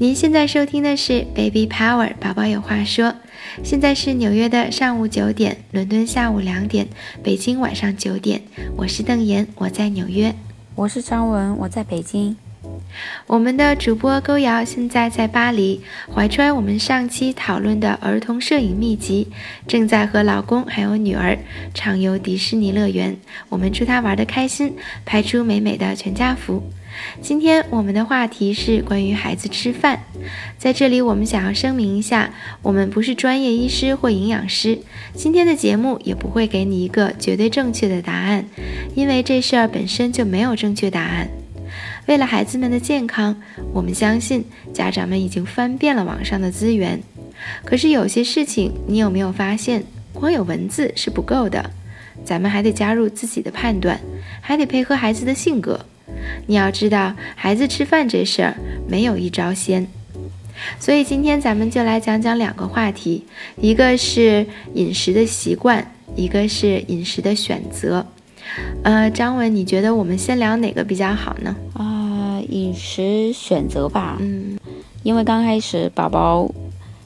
您现在收听的是 Baby Power 宝宝有话说，现在是纽约的上午九点，伦敦下午两点，北京晚上九点。我是邓妍，我在纽约。我是张文，我在北京。我们的主播勾瑶现在在巴黎，怀揣我们上期讨论的儿童摄影秘籍，正在和老公还有女儿畅游迪士尼乐园。我们祝她玩得开心，拍出美美的全家福。今天我们的话题是关于孩子吃饭。在这里，我们想要声明一下，我们不是专业医师或营养师，今天的节目也不会给你一个绝对正确的答案，因为这事儿本身就没有正确答案。为了孩子们的健康，我们相信家长们已经翻遍了网上的资源。可是有些事情，你有没有发现，光有文字是不够的，咱们还得加入自己的判断，还得配合孩子的性格。你要知道，孩子吃饭这事儿没有一招鲜。所以今天咱们就来讲讲两个话题，一个是饮食的习惯，一个是饮食的选择。呃，张文，你觉得我们先聊哪个比较好呢？啊，饮食选择吧。嗯，因为刚开始宝宝，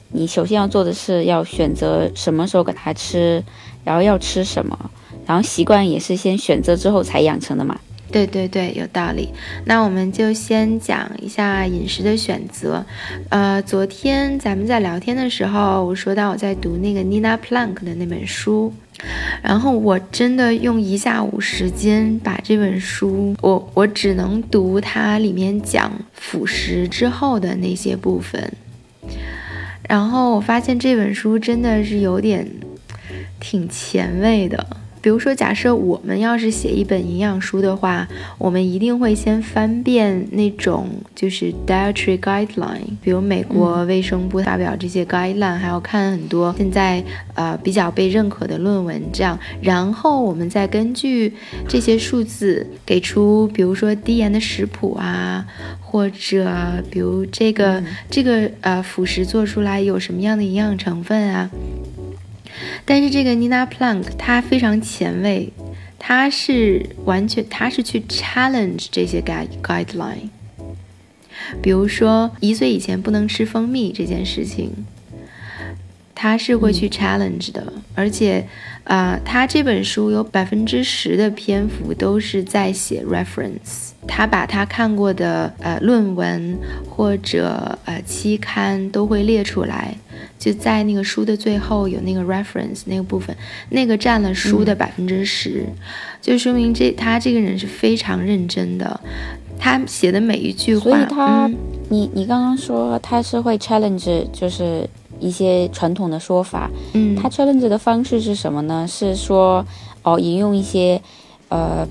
你首先要做的是要选择什么时候给他吃，然后要吃什么，然后习惯也是先选择之后才养成的嘛。对对对，有道理。那我们就先讲一下饮食的选择。呃，昨天咱们在聊天的时候，我说到我在读那个 Nina Plank 的那本书，然后我真的用一下午时间把这本书，我我只能读它里面讲辅食之后的那些部分。然后我发现这本书真的是有点挺前卫的。比如说，假设我们要是写一本营养书的话，我们一定会先翻遍那种就是 dietary guideline，比如美国卫生部发表这些 guideline，还要看很多现在呃比较被认可的论文，这样，然后我们再根据这些数字给出，比如说低盐的食谱啊，或者比如这个这个呃辅食做出来有什么样的营养成分啊。但是这个 Nina Plank 她非常前卫，她是完全她是去 challenge 这些 guide guideline，比如说一岁以前不能吃蜂蜜这件事情，她是会去 challenge 的，而且啊，他这本书有百分之十的篇幅都是在写 reference。他把他看过的呃论文或者呃期刊都会列出来，就在那个书的最后有那个 reference 那个部分，那个占了书的百分之十，就说明这他这个人是非常认真的，他写的每一句话。所以他，你你刚刚说他是会 challenge，就是一些传统的说法。嗯，他 challenge 的方式是什么呢？是说哦，引用一些。呃，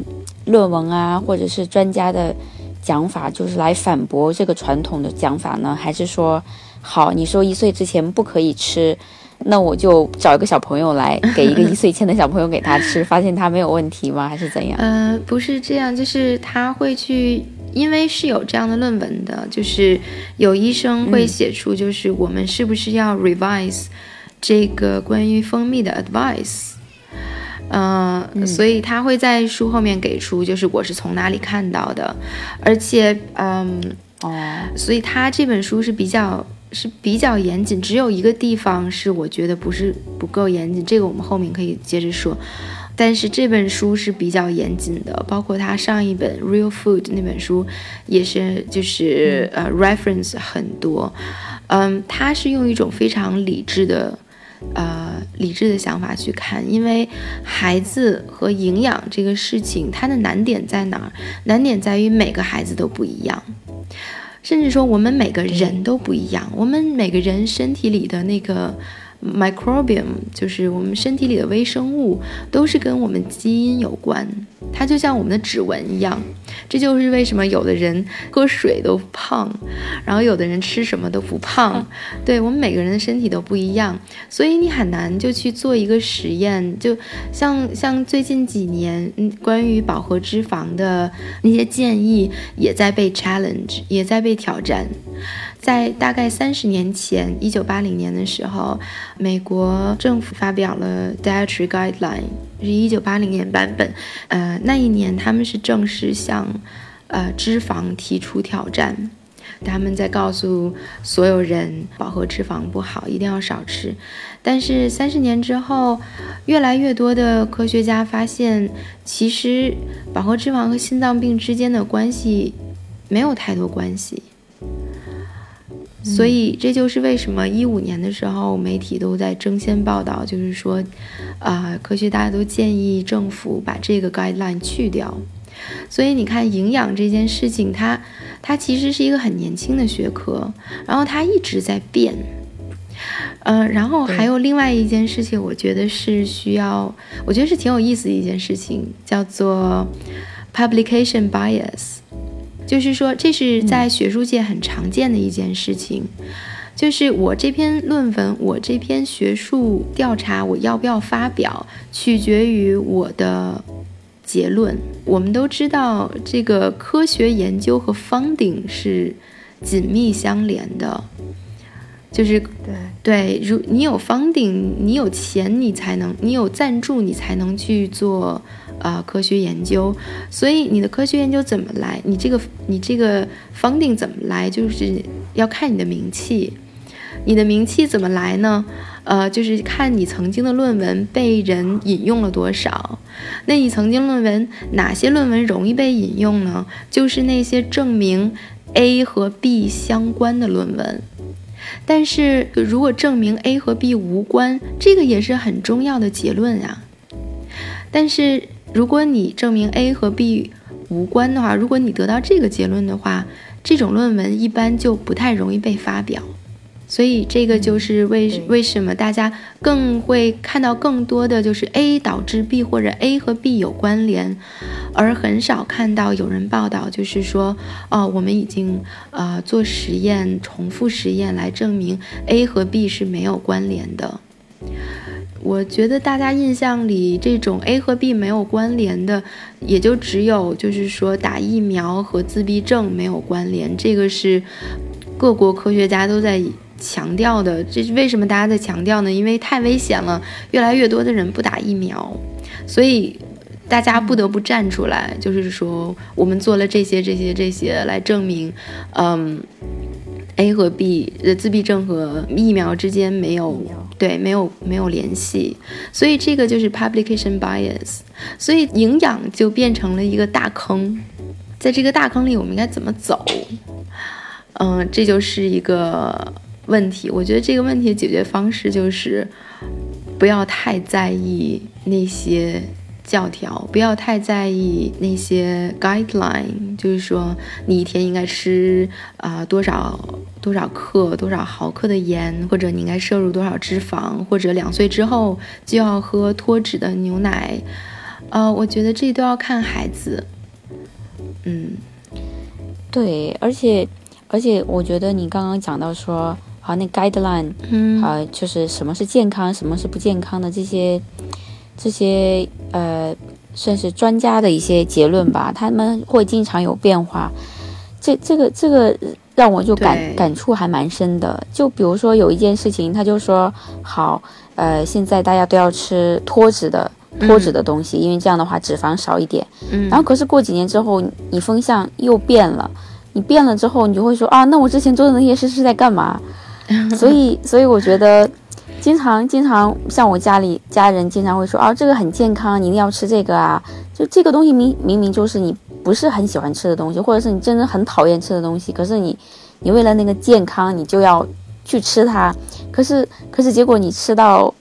论文啊，或者是专家的讲法，就是来反驳这个传统的讲法呢？还是说，好，你说一岁之前不可以吃，那我就找一个小朋友来，给一个一岁前的小朋友给他吃，发现他没有问题吗？还是怎样？呃，不是这样，就是他会去，因为是有这样的论文的，就是有医生会写出，就是我们是不是要 revise 这个关于蜂蜜的 advice。嗯，所以他会在书后面给出，就是我是从哪里看到的，而且，嗯，哦，所以他这本书是比较是比较严谨，只有一个地方是我觉得不是不够严谨，这个我们后面可以接着说。但是这本书是比较严谨的，包括他上一本《Real Food》那本书也是，就是呃，reference 很多，嗯，他是用一种非常理智的。呃，理智的想法去看，因为孩子和营养这个事情，它的难点在哪儿？难点在于每个孩子都不一样，甚至说我们每个人都不一样，我们每个人身体里的那个。Microbiome 就是我们身体里的微生物，都是跟我们基因有关。它就像我们的指纹一样，这就是为什么有的人喝水都胖，然后有的人吃什么都不胖。对我们每个人的身体都不一样，所以你很难就去做一个实验。就像像最近几年，嗯，关于饱和脂肪的那些建议，也在被 challenge，也在被挑战。在大概三十年前，一九八零年的时候，美国政府发表了 dietary guideline，是一九八零年版本。呃，那一年他们是正式向，呃，脂肪提出挑战。他们在告诉所有人饱和脂肪不好，一定要少吃。但是三十年之后，越来越多的科学家发现，其实饱和脂肪和心脏病之间的关系没有太多关系。所以这就是为什么一五年的时候，媒体都在争先报道，就是说，啊，科学大家都建议政府把这个 guideline 去掉。所以你看，营养这件事情，它它其实是一个很年轻的学科，然后它一直在变。嗯，然后还有另外一件事情，我觉得是需要，我觉得是挺有意思的一件事情，叫做 publication bias。就是说，这是在学术界很常见的一件事情。就是我这篇论文，我这篇学术调查，我要不要发表，取决于我的结论。我们都知道，这个科学研究和 funding 是紧密相连的。就是对对，如你有 funding，你有钱，你才能，你有赞助，你才能去做。啊，科学研究，所以你的科学研究怎么来？你这个你这个房顶怎么来？就是要看你的名气。你的名气怎么来呢？呃，就是看你曾经的论文被人引用了多少。那你曾经论文哪些论文容易被引用呢？就是那些证明 A 和 B 相关的论文。但是如果证明 A 和 B 无关，这个也是很重要的结论啊。但是。如果你证明 A 和 B 无关的话，如果你得到这个结论的话，这种论文一般就不太容易被发表。所以这个就是为为什么大家更会看到更多的就是 A 导致 B 或者 A 和 B 有关联，而很少看到有人报道就是说，哦，我们已经呃做实验，重复实验来证明 A 和 B 是没有关联的。我觉得大家印象里这种 A 和 B 没有关联的，也就只有就是说打疫苗和自闭症没有关联，这个是各国科学家都在强调的。这是为什么大家在强调呢？因为太危险了，越来越多的人不打疫苗，所以大家不得不站出来，就是说我们做了这些、这些、这些来证明，嗯。A 和 B 的自闭症和疫苗之间没有对没有没有联系，所以这个就是 publication bias，所以营养就变成了一个大坑，在这个大坑里我们应该怎么走？嗯，这就是一个问题。我觉得这个问题的解决方式就是不要太在意那些。教条不要太在意那些 guideline，就是说你一天应该吃啊多少多少克多少毫克的盐，或者你应该摄入多少脂肪，或者两岁之后就要喝脱脂的牛奶，呃，我觉得这都要看孩子。嗯，对，而且而且我觉得你刚刚讲到说，好那 guideline，嗯，啊，就是什么是健康，什么是不健康的这些。这些呃，算是专家的一些结论吧，他们会经常有变化。这这个这个让我就感感触还蛮深的。就比如说有一件事情，他就说好，呃，现在大家都要吃脱脂的脱脂的东西，因为这样的话脂肪少一点。嗯。然后可是过几年之后，你风向又变了，你变了之后，你就会说啊，那我之前做的那些事是在干嘛？所以所以我觉得。经常经常像我家里家人经常会说啊，这个很健康，你一定要吃这个啊。就这个东西明明明就是你不是很喜欢吃的东西，或者是你真的很讨厌吃的东西，可是你你为了那个健康，你就要去吃它。可是可是结果你吃到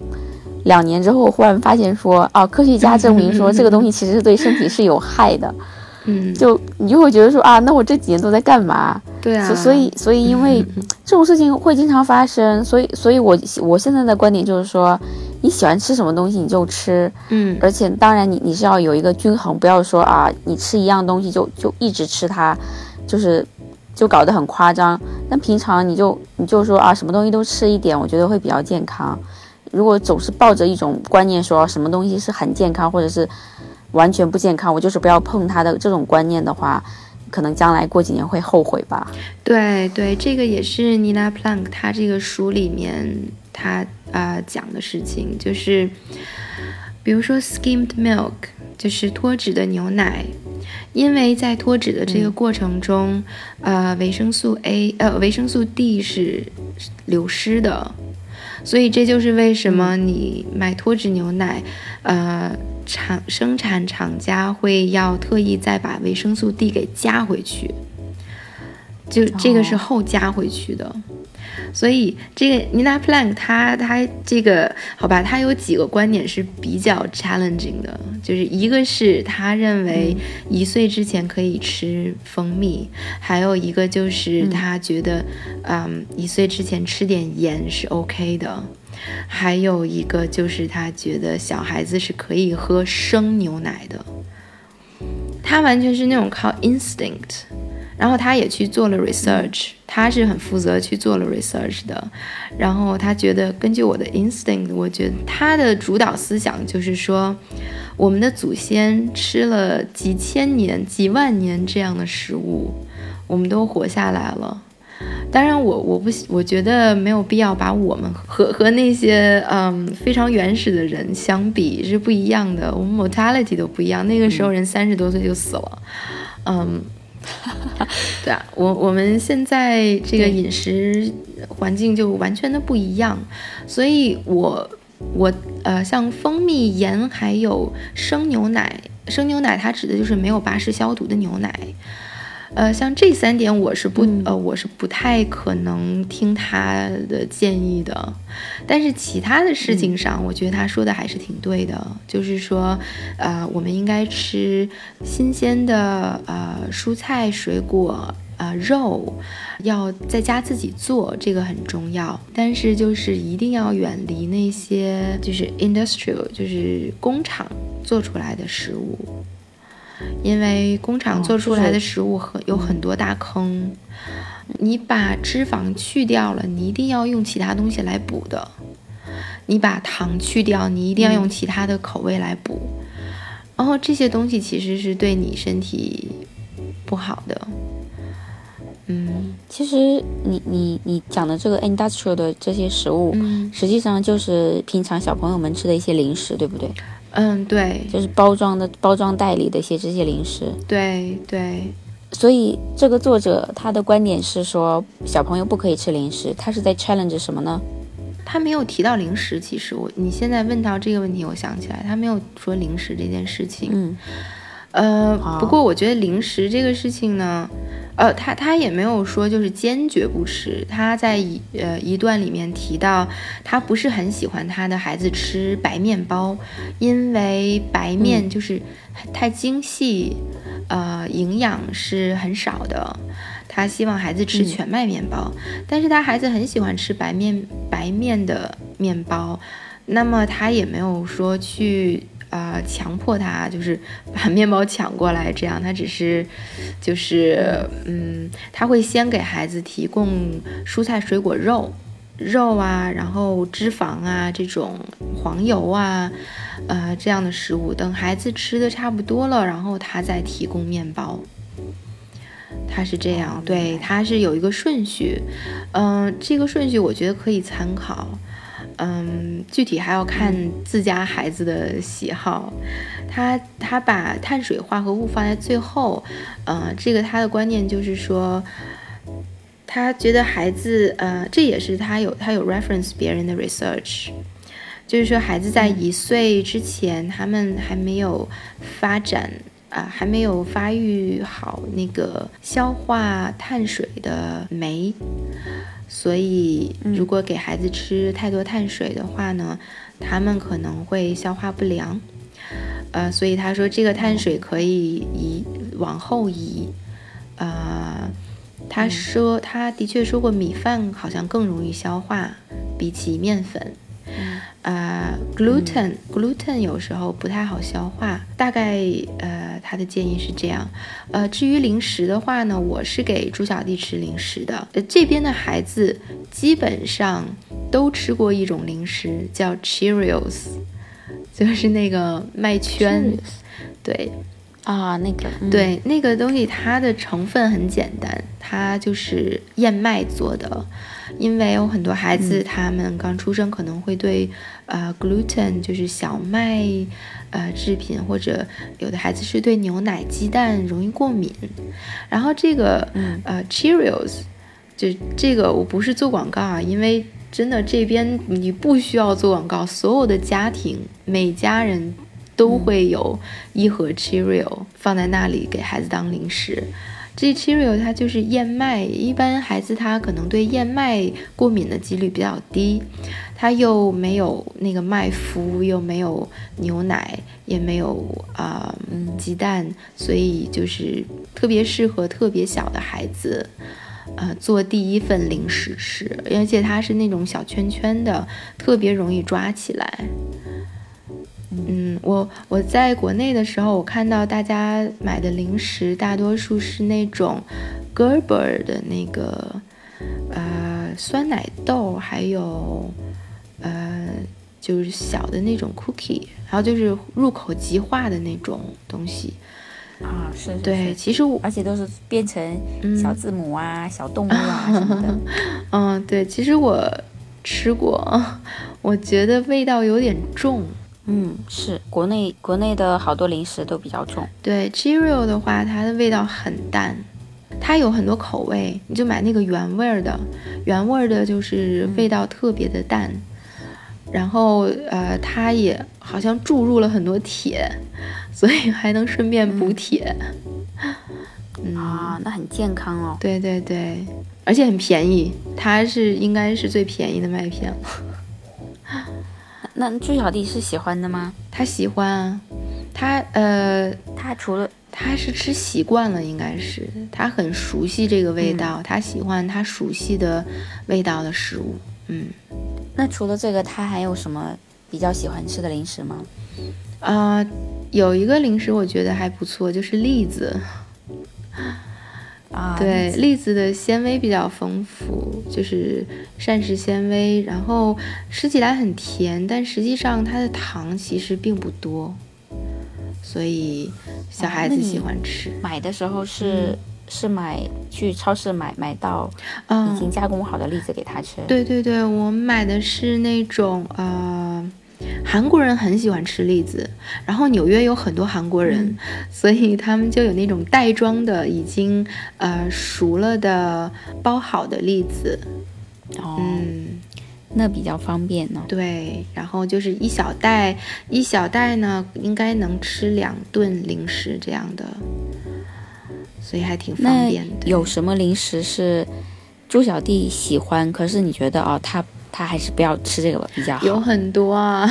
两年之后，忽然发现说啊，科学家证明说这个东西其实对身体是有害的。嗯，就你就会觉得说啊，那我这几年都在干嘛？对啊，所以所以因为这种事情会经常发生，所以所以我我现在的观点就是说，你喜欢吃什么东西你就吃，嗯，而且当然你你是要有一个均衡，不要说啊，你吃一样东西就就一直吃它，就是就搞得很夸张。但平常你就你就说啊，什么东西都吃一点，我觉得会比较健康。如果总是抱着一种观念说什么东西是很健康，或者是。完全不健康，我就是不要碰它的这种观念的话，可能将来过几年会后悔吧。对对，这个也是 Nina Plank 他这个书里面他啊讲的事情，就是比如说 skimmed milk，就是脱脂的牛奶，因为在脱脂的这个过程中，呃，维生素 A 呃维生素 D 是流失的，所以这就是为什么你买脱脂牛奶，呃，厂生产厂家会要特意再把维生素 D 给加回去，就这个是后加回去的。所以这个 Nina Plank，他他这个好吧，他有几个观点是比较 challenging 的，就是一个是他认为一岁之前可以吃蜂蜜，还有一个就是他觉得，嗯，一岁之前吃点盐是 OK 的，还有一个就是他觉得小孩子是可以喝生牛奶的，他完全是那种靠 instinct。然后他也去做了 research，他是很负责去做了 research 的。然后他觉得，根据我的 instinct，我觉得他的主导思想就是说，我们的祖先吃了几千年、几万年这样的食物，我们都活下来了。当然，我我不我觉得没有必要把我们和和那些嗯非常原始的人相比是不一样的，我们 mortality 都不一样。那个时候人三十多岁就死了，嗯。对啊，我我们现在这个饮食环境就完全的不一样，所以我我呃，像蜂蜜、盐还有生牛奶，生牛奶它指的就是没有巴氏消毒的牛奶。呃，像这三点，我是不呃，我是不太可能听他的建议的。但是其他的事情上，我觉得他说的还是挺对的。就是说，呃，我们应该吃新鲜的呃蔬菜、水果，呃肉，要在家自己做，这个很重要。但是就是一定要远离那些就是 industrial，就是工厂做出来的食物。因为工厂做出来的食物很有很多大坑，你把脂肪去掉了，你一定要用其他东西来补的；你把糖去掉，你一定要用其他的口味来补。然后这些东西其实是对你身体不好的。嗯，其实你你你讲的这个 industrial 的这些食物，实际上就是平常小朋友们吃的一些零食，对不对？嗯，对，就是包装的包装袋里的一些这些零食。对对，所以这个作者他的观点是说小朋友不可以吃零食，他是在 challenge 什么呢？他没有提到零食，其实我你现在问到这个问题，我想起来他没有说零食这件事情。嗯。呃，不过我觉得零食这个事情呢，呃，他他也没有说就是坚决不吃。他在一呃一段里面提到，他不是很喜欢他的孩子吃白面包，因为白面就是太精细，呃，营养是很少的。他希望孩子吃全麦面包，但是他孩子很喜欢吃白面白面的面包，那么他也没有说去。啊，强迫他就是把面包抢过来，这样他只是，就是，嗯，他会先给孩子提供蔬菜、水果、肉，肉啊，然后脂肪啊，这种黄油啊，呃，这样的食物。等孩子吃的差不多了，然后他再提供面包。他是这样，对，他是有一个顺序，嗯，这个顺序我觉得可以参考。嗯，具体还要看自家孩子的喜好。他他把碳水化合物放在最后，呃，这个他的观念就是说，他觉得孩子，呃，这也是他有他有 reference 别人的 research，就是说孩子在一岁之前，他们还没有发展啊，还没有发育好那个消化碳水的酶。所以，如果给孩子吃太多碳水的话呢，他们可能会消化不良。呃，所以他说这个碳水可以移往后移。呃，他说他的确说过米饭好像更容易消化，比起面粉。呃，gluten，gluten 有时候不太好消化，大概呃，他的建议是这样。呃，至于零食的话呢，我是给猪小弟吃零食的。呃，这边的孩子基本上都吃过一种零食，叫 Cheerios，就是那个麦圈。对，啊，那个对那个东西，它的成分很简单，它就是燕麦做的。因为有很多孩子，他们刚出生可能会对呃 gluten 就是小麦呃制品，或者有的孩子是对牛奶、鸡蛋容易过敏。然后这个呃 Cheerios 就这个我不是做广告啊，因为真的这边你不需要做广告，所有的家庭每家人。都会有一盒 Cheerio 放在那里给孩子当零食。这 Cheerio 它就是燕麦，一般孩子他可能对燕麦过敏的几率比较低，它又没有那个麦麸，又没有牛奶，也没有啊鸡蛋，所以就是特别适合特别小的孩子，呃做第一份零食吃，而且它是那种小圈圈的，特别容易抓起来。嗯，我我在国内的时候，我看到大家买的零食大多数是那种，Gerber 的那个，呃，酸奶豆，还有，呃，就是小的那种 cookie，然后就是入口即化的那种东西。啊，是。对，其实我而且都是变成小字母啊、小动物啊什么的。嗯，对，其实我吃过，我觉得味道有点重。嗯，是国内国内的好多零食都比较重。对，Cheerio 的话，它的味道很淡，它有很多口味，你就买那个原味儿的，原味儿的就是味道特别的淡。然后呃，它也好像注入了很多铁，所以还能顺便补铁。啊，那很健康哦。对对对，而且很便宜，它是应该是最便宜的麦片了。那朱小弟是喜欢的吗？他喜欢啊，他呃，他除了他是吃习惯了，应该是他很熟悉这个味道，他喜欢他熟悉的味道的食物。嗯，那除了这个，他还有什么比较喜欢吃的零食吗？啊，有一个零食我觉得还不错，就是栗子。啊，对，栗子的纤维比较丰富，就是膳食纤维，然后吃起来很甜，但实际上它的糖其实并不多，所以小孩子喜欢吃。买的时候是是买去超市买买到已经加工好的栗子给他吃。对对对，我买的是那种呃。韩国人很喜欢吃栗子，然后纽约有很多韩国人，所以他们就有那种袋装的已经呃熟了的包好的栗子。哦，那比较方便呢。对，然后就是一小袋，一小袋呢应该能吃两顿零食这样的，所以还挺方便的。有什么零食是朱小弟喜欢，可是你觉得哦他？他还是不要吃这个吧，比较好。有很多啊，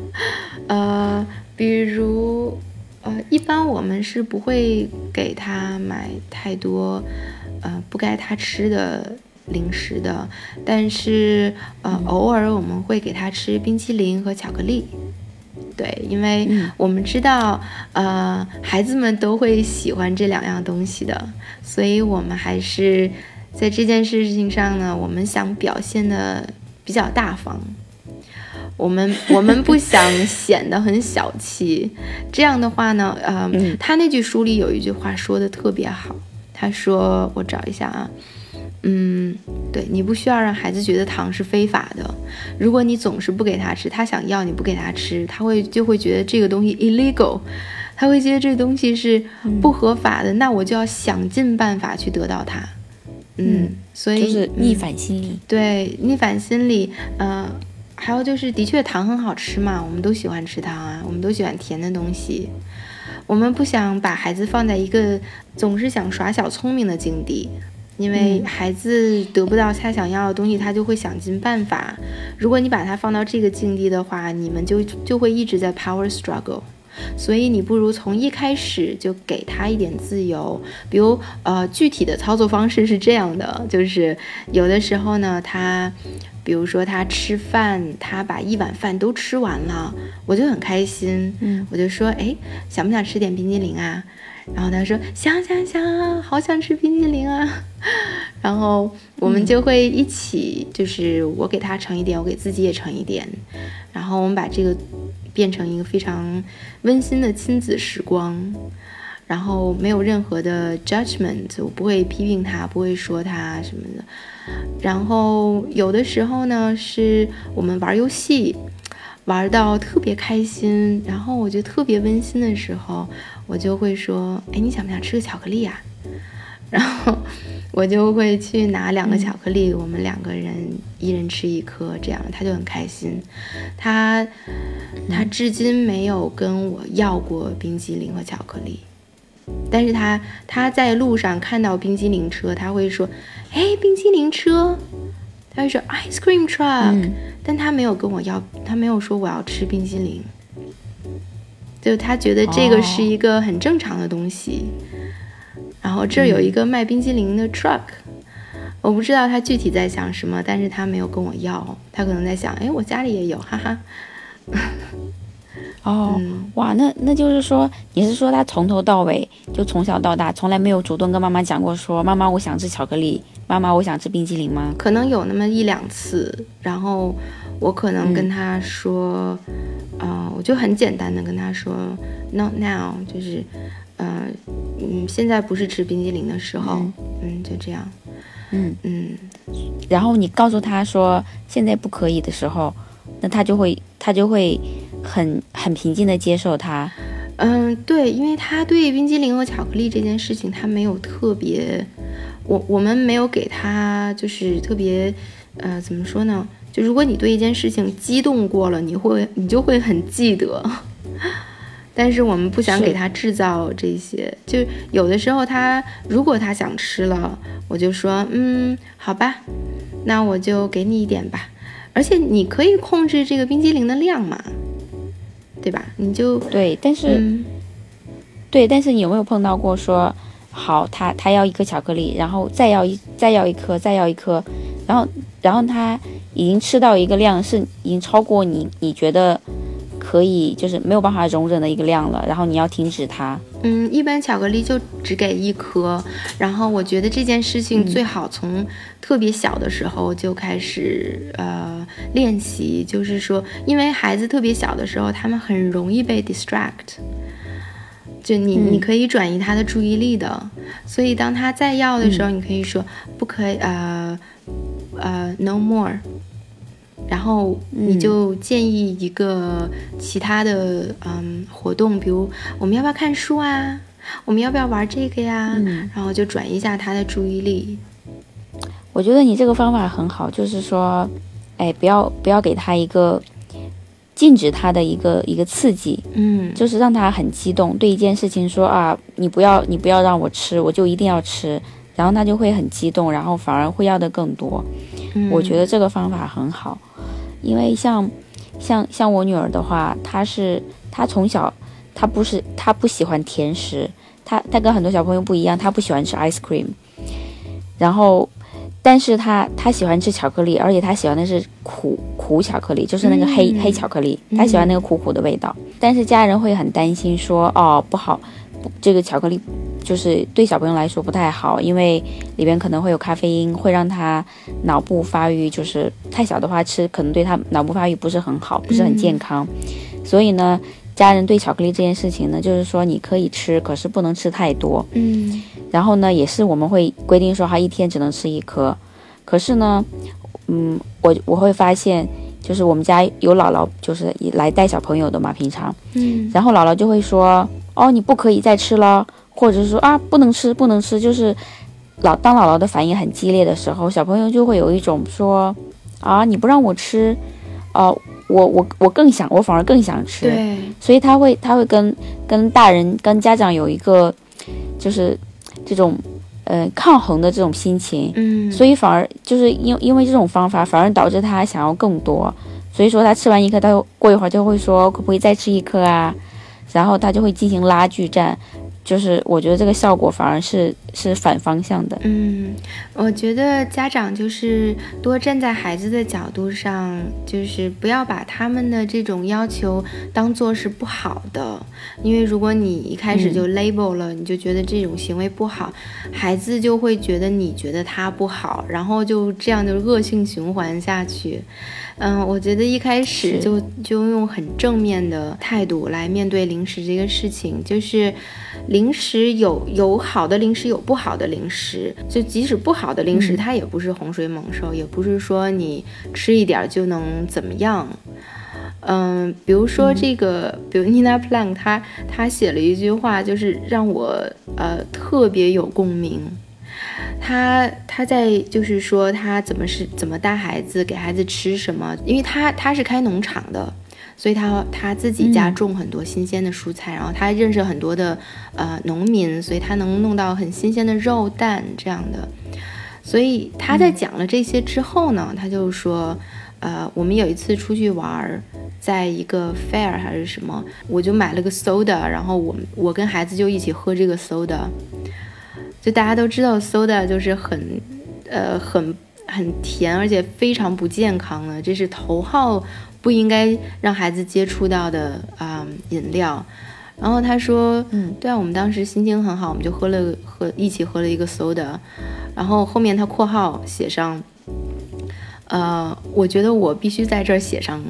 呃，比如，呃，一般我们是不会给他买太多，呃，不该他吃的零食的。但是，呃，偶尔我们会给他吃冰淇淋和巧克力。对，因为我们知道，呃，孩子们都会喜欢这两样东西的，所以我们还是在这件事情上呢，我们想表现的。比较大方，我们 我们不想显得很小气。这样的话呢，呃，他那句书里有一句话说的特别好，他说：“我找一下啊，嗯，对你不需要让孩子觉得糖是非法的。如果你总是不给他吃，他想要你不给他吃，他会就会觉得这个东西 illegal，他会觉得这东西是不合法的。那我就要想尽办法去得到它。”嗯，所以就是逆反心理。对，逆反心理，呃，还有就是，的确糖很好吃嘛，我们都喜欢吃糖啊，我们都喜欢甜的东西。我们不想把孩子放在一个总是想耍小聪明的境地，因为孩子得不到他想要的东西，他就会想尽办法。如果你把他放到这个境地的话，你们就就会一直在 power struggle。所以你不如从一开始就给他一点自由，比如呃具体的操作方式是这样的，就是有的时候呢，他，比如说他吃饭，他把一碗饭都吃完了，我就很开心，嗯，我就说，哎，想不想吃点冰激凌啊？然后他说想想想，好想吃冰激凌啊！然后我们就会一起，就是我给他盛一点，我给自己也盛一点，然后我们把这个。变成一个非常温馨的亲子时光，然后没有任何的 judgment，我不会批评他，不会说他什么的。然后有的时候呢，是我们玩游戏，玩到特别开心，然后我觉得特别温馨的时候，我就会说：“哎，你想不想吃个巧克力呀？”然后我就会去拿两个巧克力，我们两个人一人吃一颗，这样他就很开心。他他至今没有跟我要过冰激凌和巧克力，但是他他在路上看到冰激凌车，他会说：“哎，冰激凌车。”他会说 “ice cream truck”，但他没有跟我要，他没有说我要吃冰激凌，就他觉得这个是一个很正常的东西。然后这有一个卖冰激凌的 truck，我不知道他具体在想什么，但是他没有跟我要，他可能在想，哎，我家里也有，哈哈。哦，哇，那那就是说，你是说他从头到尾，就从小到大，从来没有主动跟妈妈讲过，说妈妈我想吃巧克力，妈妈我想吃冰激凌吗？可能有那么一两次，然后我可能跟他说，啊，我就很简单的跟他说，not now，就是。嗯嗯，现在不是吃冰激凌的时候，嗯，就这样，嗯。嗯，然后你告诉他说现在不可以的时候，那他就会他就会很很平静的接受他，嗯，对，因为他对冰激凌和巧克力这件事情他没有特别，我我们没有给他就是特别，呃，怎么说呢？就如果你对一件事情激动过了，你会你就会很记得。但是我们不想给他制造这些，就有的时候他如果他想吃了，我就说，嗯，好吧，那我就给你一点吧。而且你可以控制这个冰激凌的量嘛，对吧？你就对，但是，对，但是你有没有碰到过说，好，他他要一颗巧克力，然后再要一再要一颗，再要一颗，然后然后他已经吃到一个量是已经超过你你觉得。可以，就是没有办法容忍的一个量了，然后你要停止它。嗯，一般巧克力就只给一颗，然后我觉得这件事情最好从特别小的时候就开始呃练习，就是说，因为孩子特别小的时候，他们很容易被 distract，就你你可以转移他的注意力的，所以当他再要的时候，你可以说不可以，呃呃，no more。然后你就建议一个其他的嗯活动，比如我们要不要看书啊？我们要不要玩这个呀？然后就转移一下他的注意力。我觉得你这个方法很好，就是说，哎，不要不要给他一个禁止他的一个一个刺激，嗯，就是让他很激动，对一件事情说啊，你不要你不要让我吃，我就一定要吃，然后他就会很激动，然后反而会要的更多。我觉得这个方法很好。因为像，像像我女儿的话，她是她从小，她不是她不喜欢甜食，她她跟很多小朋友不一样，她不喜欢吃 ice cream，然后，但是她她喜欢吃巧克力，而且她喜欢的是苦苦巧克力，就是那个黑黑巧克力，她喜欢那个苦苦的味道，但是家人会很担心说，哦不好，这个巧克力。就是对小朋友来说不太好，因为里边可能会有咖啡因，会让他脑部发育。就是太小的话吃，可能对他脑部发育不是很好，不是很健康。所以呢，家人对巧克力这件事情呢，就是说你可以吃，可是不能吃太多。嗯。然后呢，也是我们会规定说，他一天只能吃一颗。可是呢，嗯，我我会发现，就是我们家有姥姥，就是来带小朋友的嘛，平常。嗯。然后姥姥就会说：“哦，你不可以再吃了。”或者是说啊，不能吃，不能吃，就是老当姥姥的反应很激烈的时候，小朋友就会有一种说啊，你不让我吃，哦，我我我更想，我反而更想吃，对，所以他会他会跟跟大人跟家长有一个就是这种呃抗衡的这种心情，嗯，所以反而就是因因为这种方法，反而导致他想要更多，所以说他吃完一颗，他过一会儿就会说可不可以再吃一颗啊，然后他就会进行拉锯战。就是我觉得这个效果反而是是反方向的。嗯，我觉得家长就是多站在孩子的角度上，就是不要把他们的这种要求当做是不好的。因为如果你一开始就 label 了，你就觉得这种行为不好，孩子就会觉得你觉得他不好，然后就这样就恶性循环下去。嗯，我觉得一开始就就用很正面的态度来面对零食这个事情，就是零。食有有好的零食，有不好的零食。就即使不好的零食，它也不是洪水猛兽，也不是说你吃一点就能怎么样。嗯，比如说这个，比如 Nina Plank，他他写了一句话，就是让我呃特别有共鸣。他他在就是说他怎么是怎么带孩子，给孩子吃什么，因为他他是开农场的。所以他他自己家种很多新鲜的蔬菜，然后他认识很多的呃农民，所以他能弄到很新鲜的肉蛋这样的。所以他在讲了这些之后呢，他就说，呃，我们有一次出去玩，在一个 fair 还是什么，我就买了个 soda，然后我我跟孩子就一起喝这个 soda。就大家都知道 soda 就是很呃很很甜，而且非常不健康的，这是头号。不应该让孩子接触到的啊饮料，然后他说，嗯，对啊，我们当时心情很好，我们就喝了喝一起喝了一个 soda，然后后面他括号写上，呃，我觉得我必须在这儿写上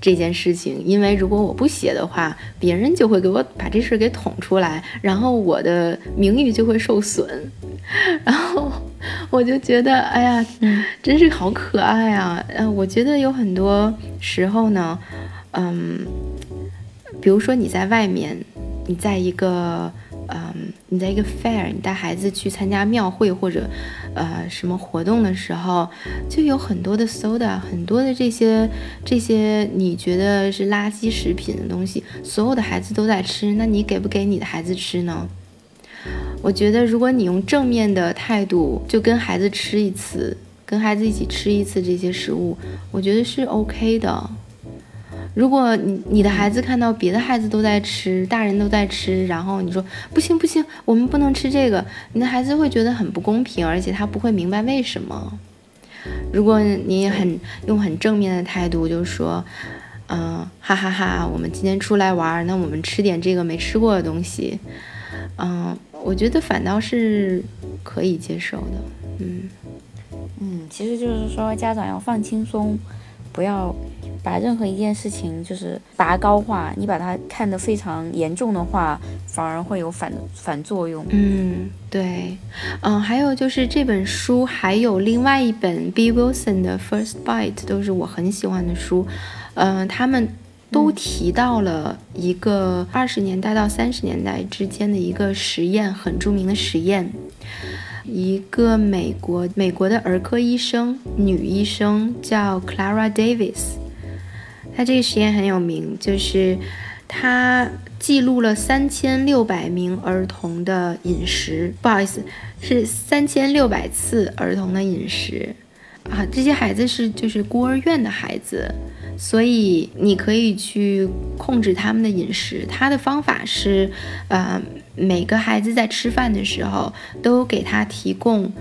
这件事情，因为如果我不写的话，别人就会给我把这事给捅出来，然后我的名誉就会受损，然后。我就觉得，哎呀，真是好可爱啊！嗯，我觉得有很多时候呢，嗯，比如说你在外面，你在一个，嗯，你在一个 fair，你带孩子去参加庙会或者，呃，什么活动的时候，就有很多的 soda，很多的这些这些你觉得是垃圾食品的东西，所有的孩子都在吃，那你给不给你的孩子吃呢？我觉得，如果你用正面的态度，就跟孩子吃一次，跟孩子一起吃一次这些食物，我觉得是 OK 的。如果你你的孩子看到别的孩子都在吃，大人都在吃，然后你说不行不行，我们不能吃这个，你的孩子会觉得很不公平，而且他不会明白为什么。如果你很用很正面的态度，就说，嗯，哈哈哈，我们今天出来玩，那我们吃点这个没吃过的东西，嗯。我觉得反倒是可以接受的，嗯嗯，其实就是说家长要放轻松，不要把任何一件事情就是拔高化，你把它看得非常严重的话，反而会有反反作用。嗯，对，嗯，还有就是这本书还有另外一本 B Wilson 的 First Bite，都是我很喜欢的书，嗯，他们。都提到了一个二十年代到三十年代之间的一个实验，很著名的实验。一个美国美国的儿科医生，女医生叫 Clara Davis。她这个实验很有名，就是她记录了三千六百名儿童的饮食，不好意思，是三千六百次儿童的饮食啊。这些孩子是就是孤儿院的孩子。所以你可以去控制他们的饮食。他的方法是，呃，每个孩子在吃饭的时候都给他提供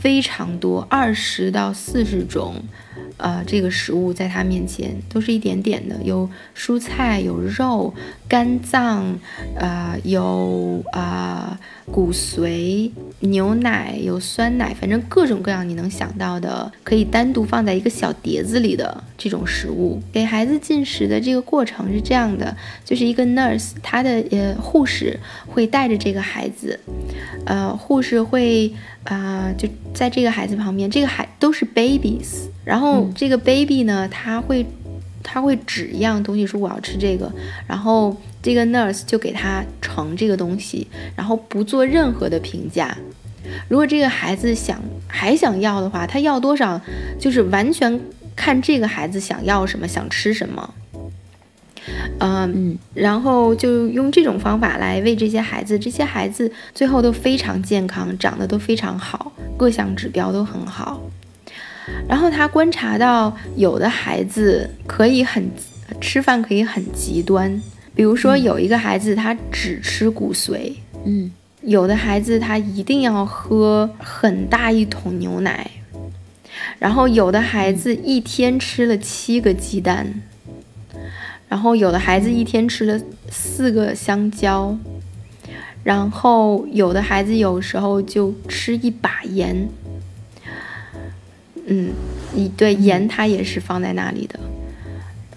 非常多，二十到四十种。呃，这个食物在他面前都是一点点的，有蔬菜，有肉，肝脏，呃，有啊骨髓，牛奶，有酸奶，反正各种各样你能想到的，可以单独放在一个小碟子里的这种食物。给孩子进食的这个过程是这样的，就是一个 nurse，他的呃护士会带着这个孩子，呃，护士会啊就在这个孩子旁边，这个孩都是 babies。然后这个 baby 呢，他会，他会指一样东西说我要吃这个，然后这个 nurse 就给他盛这个东西，然后不做任何的评价。如果这个孩子想还想要的话，他要多少，就是完全看这个孩子想要什么，想吃什么。嗯，然后就用这种方法来喂这些孩子，这些孩子最后都非常健康，长得都非常好，各项指标都很好。然后他观察到，有的孩子可以很吃饭可以很极端，比如说有一个孩子他只吃骨髓，嗯，有的孩子他一定要喝很大一桶牛奶，然后有的孩子一天吃了七个鸡蛋，然后有的孩子一天吃了四个香蕉，然后有的孩子有时候就吃一把盐。嗯，一对盐它也是放在那里的，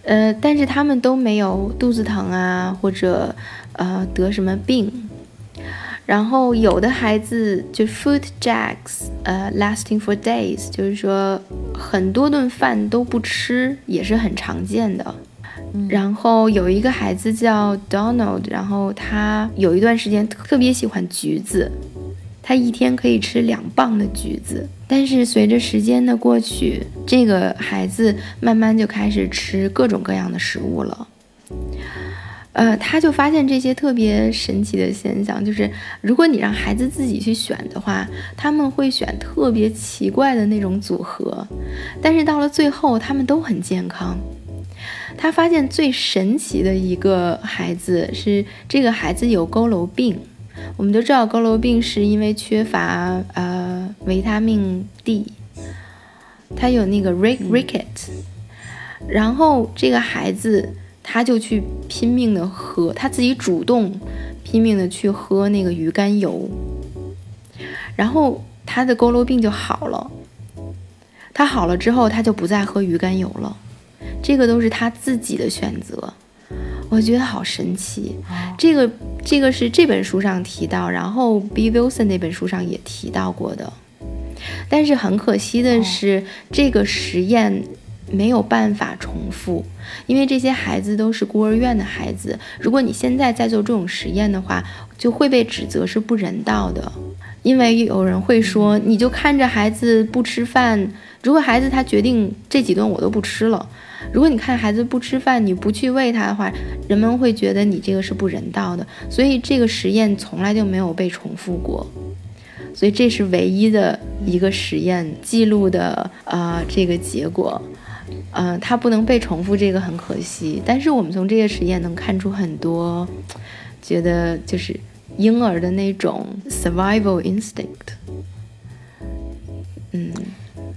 呃，但是他们都没有肚子疼啊，或者呃得什么病，然后有的孩子就 food jacks，呃，lasting for days，就是说很多顿饭都不吃，也是很常见的。然后有一个孩子叫 Donald，然后他有一段时间特别喜欢橘子，他一天可以吃两磅的橘子。但是随着时间的过去，这个孩子慢慢就开始吃各种各样的食物了。呃，他就发现这些特别神奇的现象，就是如果你让孩子自己去选的话，他们会选特别奇怪的那种组合，但是到了最后，他们都很健康。他发现最神奇的一个孩子是这个孩子有佝偻病，我们都知道佝偻病是因为缺乏呃维他命 D，他有那个 rick ricket，然后这个孩子。他就去拼命的喝，他自己主动拼命的去喝那个鱼肝油，然后他的佝偻病就好了。他好了之后，他就不再喝鱼肝油了。这个都是他自己的选择，我觉得好神奇。这个这个是这本书上提到，然后 B Wilson 那本书上也提到过的。但是很可惜的是，这个实验。没有办法重复，因为这些孩子都是孤儿院的孩子。如果你现在在做这种实验的话，就会被指责是不人道的。因为有人会说，你就看着孩子不吃饭。如果孩子他决定这几顿我都不吃了，如果你看孩子不吃饭，你不去喂他的话，人们会觉得你这个是不人道的。所以这个实验从来就没有被重复过。所以这是唯一的一个实验记录的啊这个结果。嗯，它不能被重复，这个很可惜。但是我们从这些实验能看出很多，觉得就是婴儿的那种 survival instinct。嗯，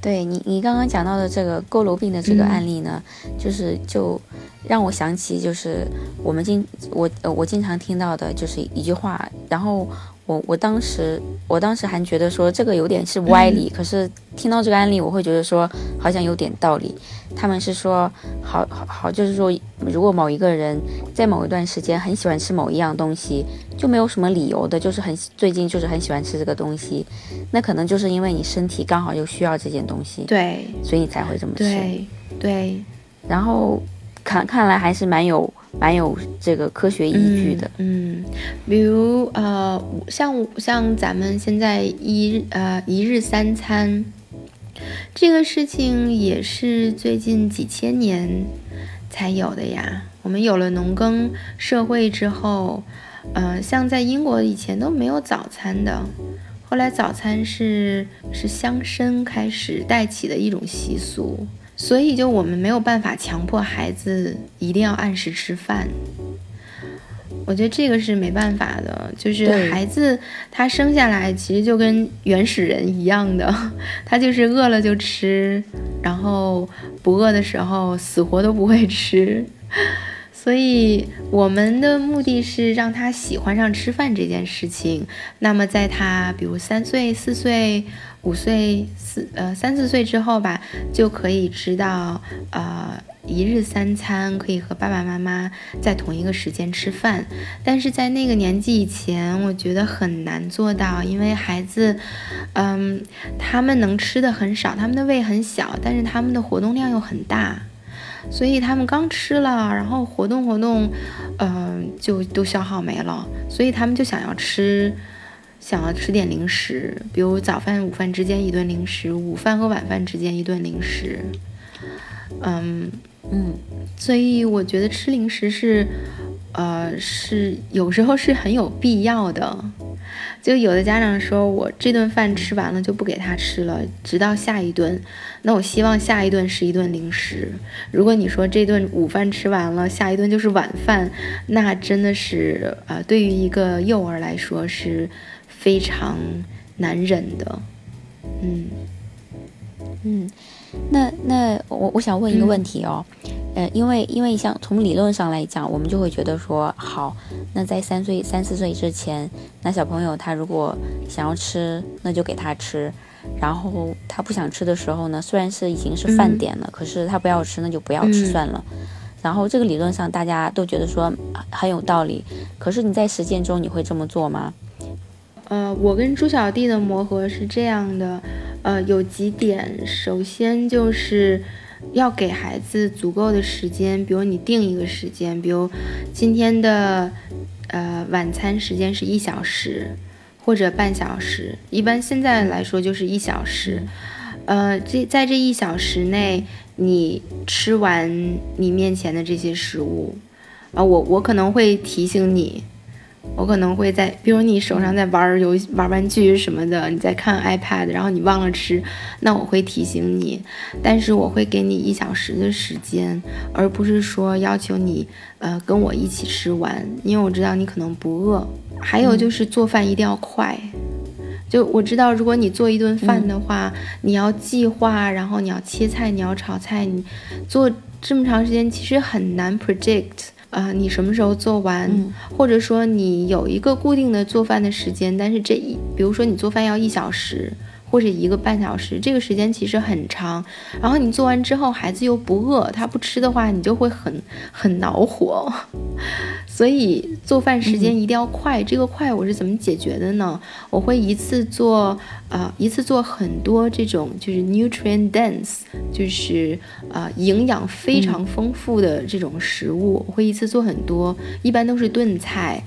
对你，你刚刚讲到的这个佝偻病的这个案例呢，就是就让我想起，就是我们经我呃我经常听到的就是一句话，然后。我我当时我当时还觉得说这个有点是歪理，可是听到这个案例，我会觉得说好像有点道理。他们是说，好好好，就是说，如果某一个人在某一段时间很喜欢吃某一样东西，就没有什么理由的，就是很最近就是很喜欢吃这个东西，那可能就是因为你身体刚好又需要这件东西，对，所以你才会这么吃。对对，然后看看来还是蛮有。蛮有这个科学依据的，嗯，比如呃，像像咱们现在一呃一日三餐这个事情，也是最近几千年才有的呀。我们有了农耕社会之后，呃，像在英国以前都没有早餐的，后来早餐是是乡绅开始带起的一种习俗。所以，就我们没有办法强迫孩子一定要按时吃饭。我觉得这个是没办法的。就是孩子他生下来其实就跟原始人一样的，他就是饿了就吃，然后不饿的时候死活都不会吃。所以我们的目的是让他喜欢上吃饭这件事情。那么在他比如三岁、四岁。五岁四呃三四岁之后吧，就可以知道呃一日三餐可以和爸爸妈妈在同一个时间吃饭，但是在那个年纪以前，我觉得很难做到，因为孩子，嗯，他们能吃的很少，他们的胃很小，但是他们的活动量又很大，所以他们刚吃了，然后活动活动，嗯，就都消耗没了，所以他们就想要吃。想要吃点零食，比如早饭、午饭之间一顿零食，午饭和晚饭之间一顿零食。嗯嗯，所以我觉得吃零食是，呃，是有时候是很有必要的。就有的家长说我这顿饭吃完了就不给他吃了，直到下一顿。那我希望下一顿是一顿零食。如果你说这顿午饭吃完了，下一顿就是晚饭，那真的是呃，对于一个幼儿来说是。非常难忍的，嗯。嗯，那那我我想问一个问题哦，呃，因为因为像从理论上来讲，我们就会觉得说，好，那在三岁三四岁之前，那小朋友他如果想要吃，那就给他吃，然后他不想吃的时候呢，虽然是已经是饭点了，可是他不要吃，那就不要吃算了。然后这个理论上大家都觉得说很有道理，可是你在实践中你会这么做吗？呃，我跟朱小弟的磨合是这样的，呃，有几点，首先就是要给孩子足够的时间，比如你定一个时间，比如今天的呃晚餐时间是一小时或者半小时，一般现在来说就是一小时，呃，这在这一小时内，你吃完你面前的这些食物，啊，我我可能会提醒你。我可能会在，比如你手上在玩游戏、玩玩具什么的，你在看 iPad，然后你忘了吃，那我会提醒你，但是我会给你一小时的时间，而不是说要求你，呃，跟我一起吃完，因为我知道你可能不饿。还有就是做饭一定要快，就我知道，如果你做一顿饭的话，你要计划，然后你要切菜，你要炒菜，你做这么长时间，其实很难 predict。啊，你什么时候做完？或者说你有一个固定的做饭的时间，但是这一，比如说你做饭要一小时或者一个半小时，这个时间其实很长。然后你做完之后，孩子又不饿，他不吃的话，你就会很很恼火。所以做饭时间一定要快，这个快我是怎么解决的呢？我会一次做，呃，一次做很多这种就是 nutrient dense，就是呃营养非常丰富的这种食物，我会一次做很多，一般都是炖菜。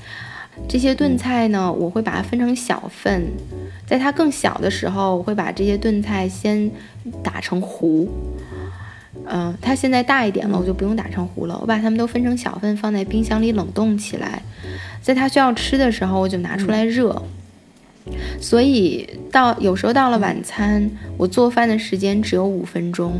这些炖菜呢，我会把它分成小份，在它更小的时候，我会把这些炖菜先打成糊。嗯，它现在大一点了，我就不用打成糊了。我把它们都分成小份，放在冰箱里冷冻起来，在它需要吃的时候，我就拿出来热。所以到有时候到了晚餐，我做饭的时间只有五分钟。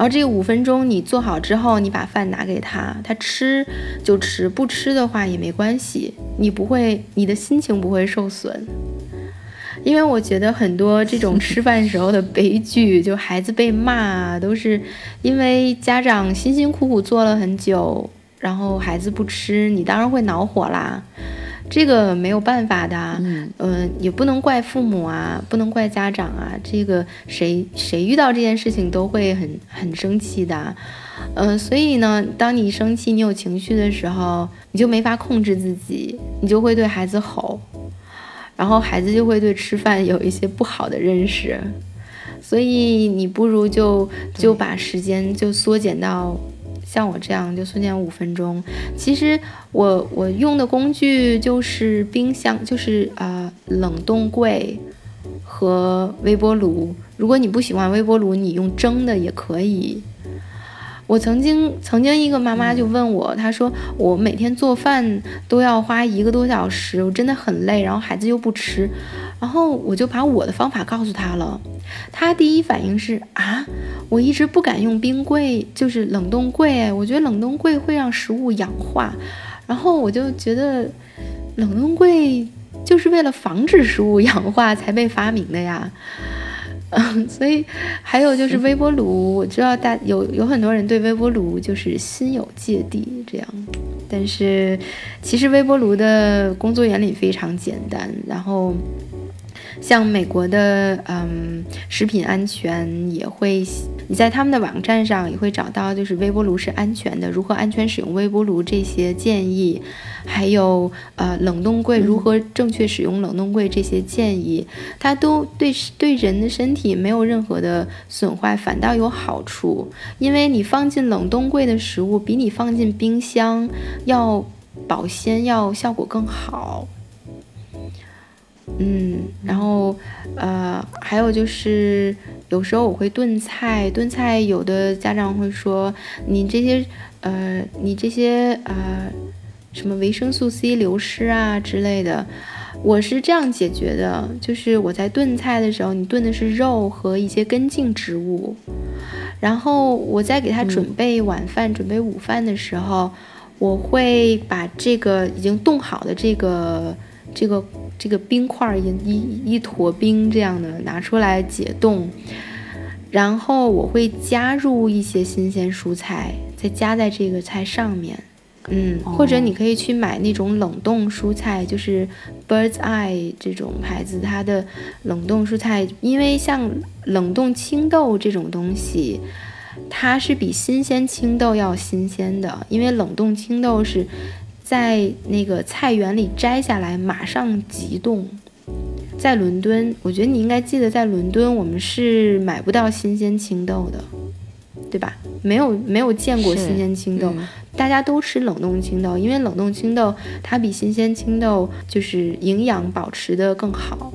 然后这个五分钟你做好之后，你把饭拿给他，他吃就吃，不吃的话也没关系，你不会，你的心情不会受损。因为我觉得很多这种吃饭时候的悲剧，就孩子被骂，都是因为家长辛辛苦苦做了很久，然后孩子不吃，你当然会恼火啦。这个没有办法的，嗯，也不能怪父母啊，不能怪家长啊，这个谁谁遇到这件事情都会很很生气的，嗯，所以呢，当你生气、你有情绪的时候，你就没法控制自己，你就会对孩子吼。然后孩子就会对吃饭有一些不好的认识，所以你不如就就把时间就缩减到像我这样就缩减五分钟。其实我我用的工具就是冰箱，就是呃冷冻柜和微波炉。如果你不喜欢微波炉，你用蒸的也可以。我曾经曾经一个妈妈就问我，她说我每天做饭都要花一个多小时，我真的很累，然后孩子又不吃，然后我就把我的方法告诉他了，他第一反应是啊，我一直不敢用冰柜，就是冷冻柜，我觉得冷冻柜会让食物氧化，然后我就觉得冷冻柜就是为了防止食物氧化才被发明的呀。嗯，所以还有就是微波炉，我知道大有有很多人对微波炉就是心有芥蒂这样，但是其实微波炉的工作原理非常简单，然后。像美国的嗯食品安全也会，你在他们的网站上也会找到，就是微波炉是安全的，如何安全使用微波炉这些建议，还有呃冷冻柜如何正确使用冷冻柜这些建议，它都对对人的身体没有任何的损坏，反倒有好处，因为你放进冷冻柜的食物比你放进冰箱要保鲜要效果更好。嗯，然后，呃，还有就是，有时候我会炖菜，炖菜有的家长会说，你这些，呃，你这些，呃，什么维生素 C 流失啊之类的，我是这样解决的，就是我在炖菜的时候，你炖的是肉和一些根茎植物，然后我在给他准备晚饭、准备午饭的时候，我会把这个已经冻好的这个。这个这个冰块一一一坨冰这样的拿出来解冻，然后我会加入一些新鲜蔬菜，再加在这个菜上面，嗯，或者你可以去买那种冷冻蔬菜，就是 Birds Eye 这种牌子，它的冷冻蔬菜，因为像冷冻青豆这种东西，它是比新鲜青豆要新鲜的，因为冷冻青豆是。在那个菜园里摘下来，马上急冻。在伦敦，我觉得你应该记得，在伦敦我们是买不到新鲜青豆的，对吧？没有没有见过新鲜青豆，大家都吃冷冻青豆，因为冷冻青豆它比新鲜青豆就是营养保持的更好。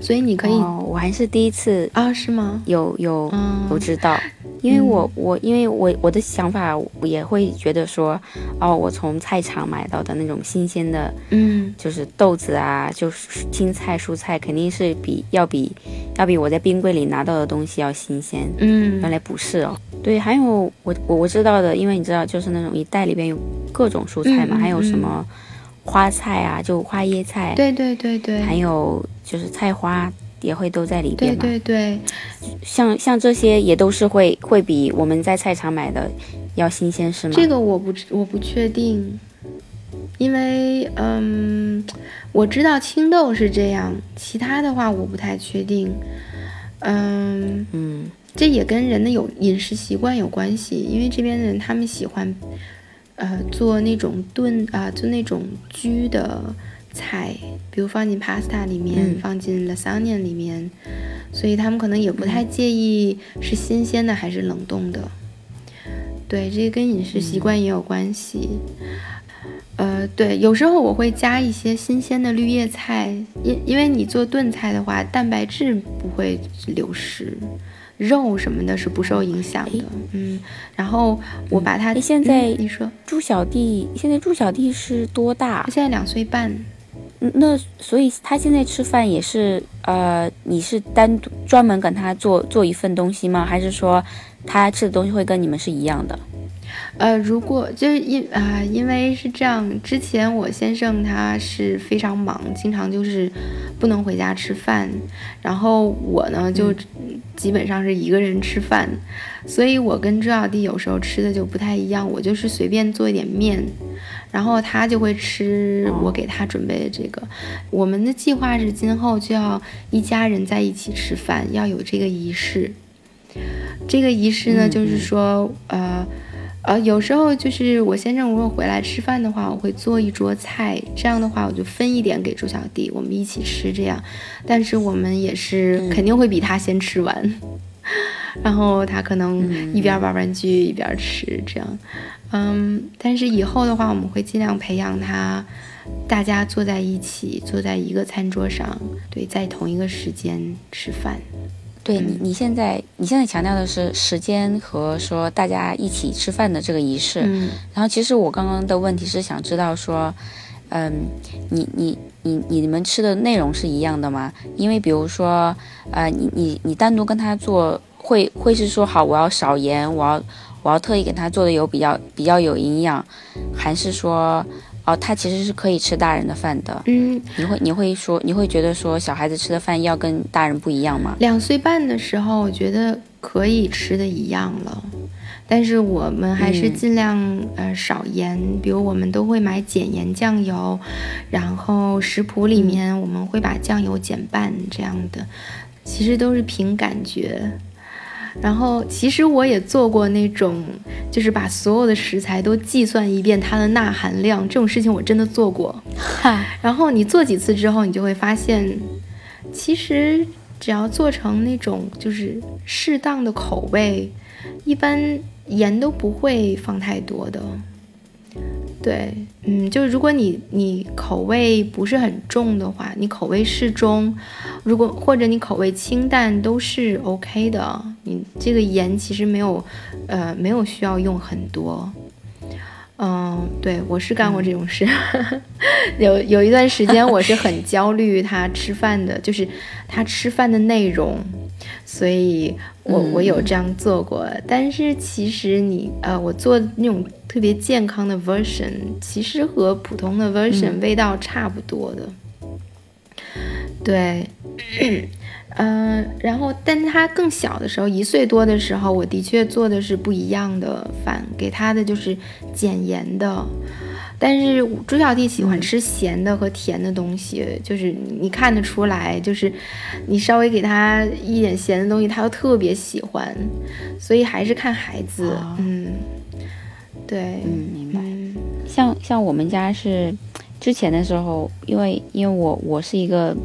所以你可以，我还是第一次啊？是吗？有有，不知道，因为我我因为我我的想法我也会觉得说，哦，我从菜场买到的那种新鲜的，嗯，就是豆子啊，就是青菜蔬菜，肯定是比要比要比我在冰柜里拿到的东西要新鲜。嗯，原来不是哦。对，还有我我我知道的，因为你知道，就是那种一袋里边有各种蔬菜嘛，还有什么。花菜啊，就花椰菜，对对对对，还有就是菜花也会都在里边嘛。对对对，像像这些也都是会会比我们在菜场买的要新鲜，是吗？这个我不我不确定，因为嗯，我知道青豆是这样，其他的话我不太确定。嗯嗯，这也跟人的有饮食习惯有关系，因为这边的人他们喜欢。呃，做那种炖啊，做那种焗的菜，比如放进 pasta 里面，放进 lasagna 里面，所以他们可能也不太介意是新鲜的还是冷冻的。对，这跟饮食习惯也有关系。呃，对，有时候我会加一些新鲜的绿叶菜，因因为你做炖菜的话，蛋白质不会流失。肉什么的是不受影响的，嗯，然后我把它现在你说猪小弟现在猪小弟是多大？他现在两岁半，那所以他现在吃饭也是呃，你是单独专门跟他做做一份东西吗？还是说他吃的东西会跟你们是一样的？呃，如果就是因啊，因为是这样，之前我先生他是非常忙，经常就是不能回家吃饭，然后我呢就。基本上是一个人吃饭，所以我跟朱小弟有时候吃的就不太一样。我就是随便做一点面，然后他就会吃我给他准备的这个。我们的计划是今后就要一家人在一起吃饭，要有这个仪式。这个仪式呢，就是说，呃。呃，有时候就是我先生如果回来吃饭的话，我会做一桌菜，这样的话我就分一点给朱小弟，我们一起吃这样。但是我们也是肯定会比他先吃完，然后他可能一边玩玩具一边吃这样。嗯，但是以后的话，我们会尽量培养他，大家坐在一起，坐在一个餐桌上，对，在同一个时间吃饭。对你，你现在你现在强调的是时间和说大家一起吃饭的这个仪式。嗯。然后其实我刚刚的问题是想知道说，嗯，你你你你们吃的内容是一样的吗？因为比如说，呃，你你你单独跟他做，会会是说好我要少盐，我要我要特意给他做的有比较比较有营养，还是说？哦，他其实是可以吃大人的饭的。嗯，你会你会说你会觉得说小孩子吃的饭要跟大人不一样吗？两岁半的时候，我觉得可以吃的一样了，但是我们还是尽量呃少盐，比如我们都会买减盐酱油，然后食谱里面我们会把酱油减半这样的，其实都是凭感觉。然后，其实我也做过那种，就是把所有的食材都计算一遍它的钠含量，这种事情我真的做过。然后你做几次之后，你就会发现，其实只要做成那种就是适当的口味，一般盐都不会放太多的。对，嗯，就是如果你你口味不是很重的话，你口味适中，如果或者你口味清淡都是 OK 的。你这个盐其实没有，呃，没有需要用很多。嗯，对我是干过这种事，有有一段时间我是很焦虑他吃饭的，就是他吃饭的内容，所以我我有这样做过。但是其实你呃，我做那种特别健康的 version，其实和普通的 version 味道差不多的。对。嗯，然后，但他更小的时候，一岁多的时候，我的确做的是不一样的饭，给他的就是减盐的。但是朱小弟喜欢吃咸的和甜的东西，就是你看得出来，就是你稍微给他一点咸的东西，他都特别喜欢。所以还是看孩子，嗯，对，嗯，明白。像像我们家是之前的时候，因为因为我我是一个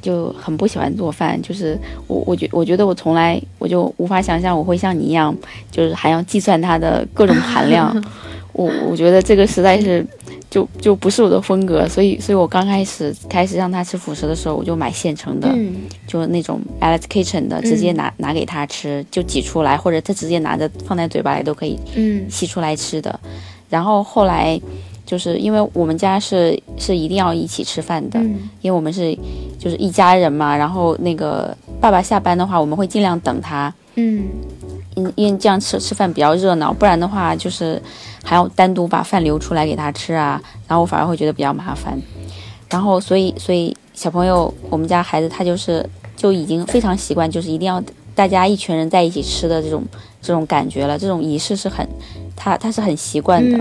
就很不喜欢做饭，就是我我觉我觉得我从来我就无法想象我会像你一样，就是还要计算它的各种含量。我我觉得这个实在是就就不是我的风格，所以所以我刚开始开始让他吃辅食的时候，我就买现成的，就那种 Alex Kitchen 的，直接拿拿给他吃，就挤出来，或者他直接拿着放在嘴巴里都可以，嗯，吸出来吃的。然后后来就是因为我们家是是一定要一起吃饭的，因为我们是就是一家人嘛。然后那个爸爸下班的话，我们会尽量等他，嗯。因因为这样吃吃饭比较热闹，不然的话就是还要单独把饭留出来给他吃啊，然后我反而会觉得比较麻烦。然后所以所以小朋友，我们家孩子他就是就已经非常习惯，就是一定要大家一群人在一起吃的这种这种感觉了，这种仪式是很他他是很习惯的。